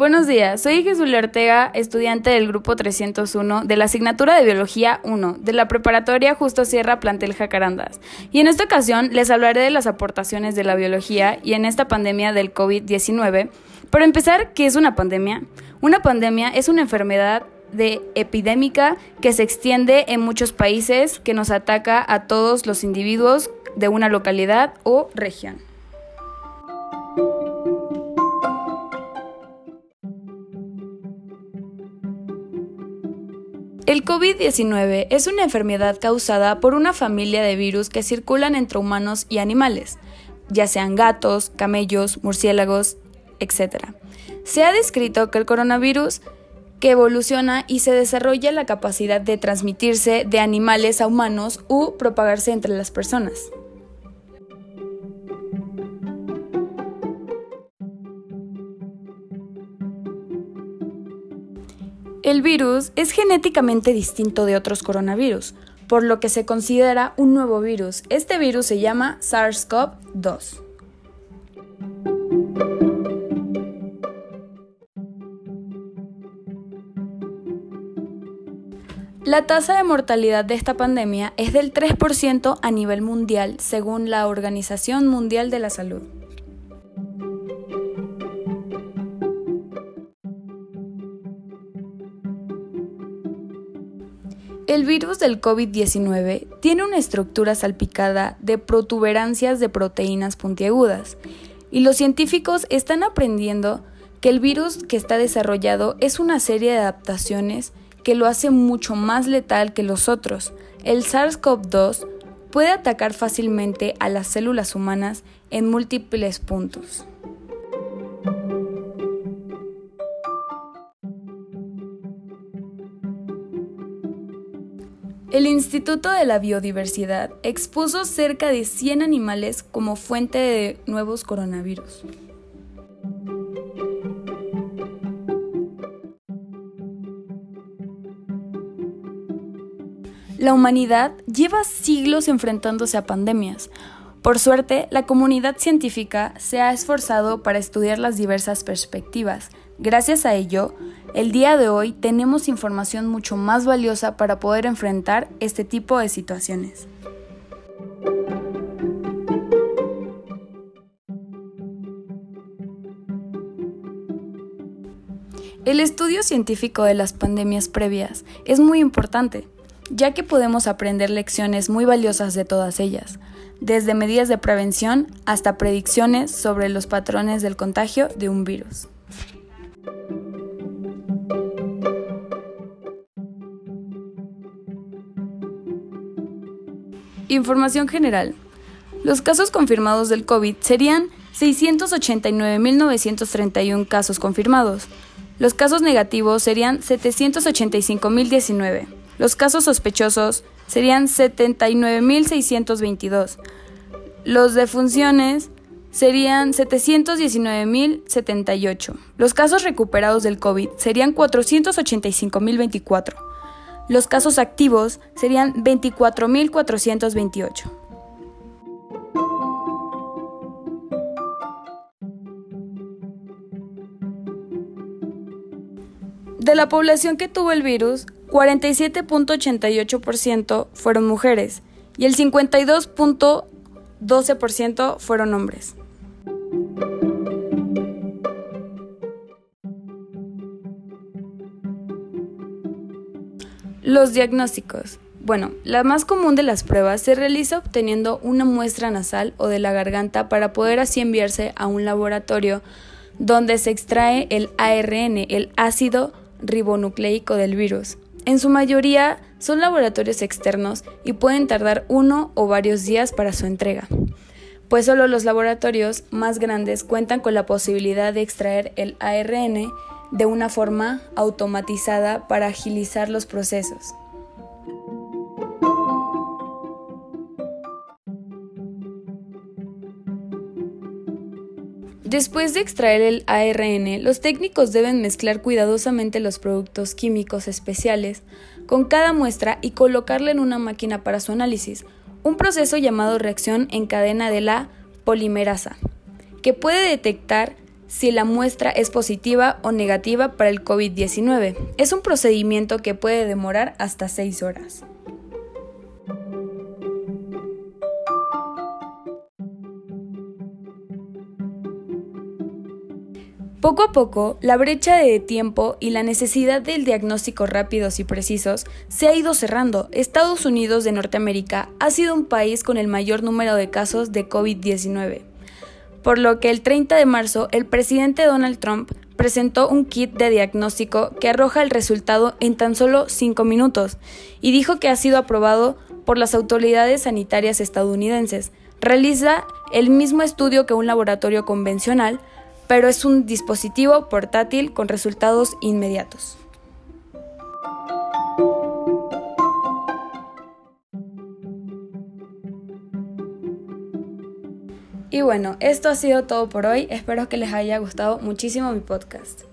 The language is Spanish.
Buenos días, soy Jesús Ortega, estudiante del grupo 301 de la asignatura de Biología 1 de la preparatoria Justo Sierra Plantel Jacarandas. Y en esta ocasión les hablaré de las aportaciones de la biología y en esta pandemia del COVID-19. Para empezar, ¿qué es una pandemia? Una pandemia es una enfermedad de epidémica que se extiende en muchos países que nos ataca a todos los individuos de una localidad o región. El COVID-19 es una enfermedad causada por una familia de virus que circulan entre humanos y animales, ya sean gatos, camellos, murciélagos, etc. Se ha descrito que el coronavirus que evoluciona y se desarrolla la capacidad de transmitirse de animales a humanos u propagarse entre las personas. El virus es genéticamente distinto de otros coronavirus, por lo que se considera un nuevo virus. Este virus se llama SARS-CoV-2. La tasa de mortalidad de esta pandemia es del 3% a nivel mundial, según la Organización Mundial de la Salud. El virus del COVID-19 tiene una estructura salpicada de protuberancias de proteínas puntiagudas y los científicos están aprendiendo que el virus que está desarrollado es una serie de adaptaciones que lo hace mucho más letal que los otros. El SARS-CoV-2 puede atacar fácilmente a las células humanas en múltiples puntos. El Instituto de la Biodiversidad expuso cerca de 100 animales como fuente de nuevos coronavirus. La humanidad lleva siglos enfrentándose a pandemias. Por suerte, la comunidad científica se ha esforzado para estudiar las diversas perspectivas. Gracias a ello, el día de hoy tenemos información mucho más valiosa para poder enfrentar este tipo de situaciones. El estudio científico de las pandemias previas es muy importante, ya que podemos aprender lecciones muy valiosas de todas ellas, desde medidas de prevención hasta predicciones sobre los patrones del contagio de un virus. Información general. Los casos confirmados del COVID serían 689.931 casos confirmados. Los casos negativos serían 785.019. Los casos sospechosos serían 79.622. Los defunciones serían 719.078. Los casos recuperados del COVID serían 485.024. Los casos activos serían 24.428. De la población que tuvo el virus, 47.88% fueron mujeres y el 52.12% fueron hombres. Los diagnósticos. Bueno, la más común de las pruebas se realiza obteniendo una muestra nasal o de la garganta para poder así enviarse a un laboratorio donde se extrae el ARN, el ácido ribonucleico del virus. En su mayoría son laboratorios externos y pueden tardar uno o varios días para su entrega, pues solo los laboratorios más grandes cuentan con la posibilidad de extraer el ARN de una forma automatizada para agilizar los procesos. Después de extraer el ARN, los técnicos deben mezclar cuidadosamente los productos químicos especiales con cada muestra y colocarla en una máquina para su análisis, un proceso llamado reacción en cadena de la polimerasa, que puede detectar si la muestra es positiva o negativa para el COVID-19. Es un procedimiento que puede demorar hasta 6 horas. Poco a poco, la brecha de tiempo y la necesidad del diagnóstico rápidos y precisos se ha ido cerrando. Estados Unidos de Norteamérica ha sido un país con el mayor número de casos de COVID-19, por lo que el 30 de marzo el presidente Donald Trump presentó un kit de diagnóstico que arroja el resultado en tan solo 5 minutos y dijo que ha sido aprobado por las autoridades sanitarias estadounidenses. Realiza el mismo estudio que un laboratorio convencional, pero es un dispositivo portátil con resultados inmediatos. Y bueno, esto ha sido todo por hoy. Espero que les haya gustado muchísimo mi podcast.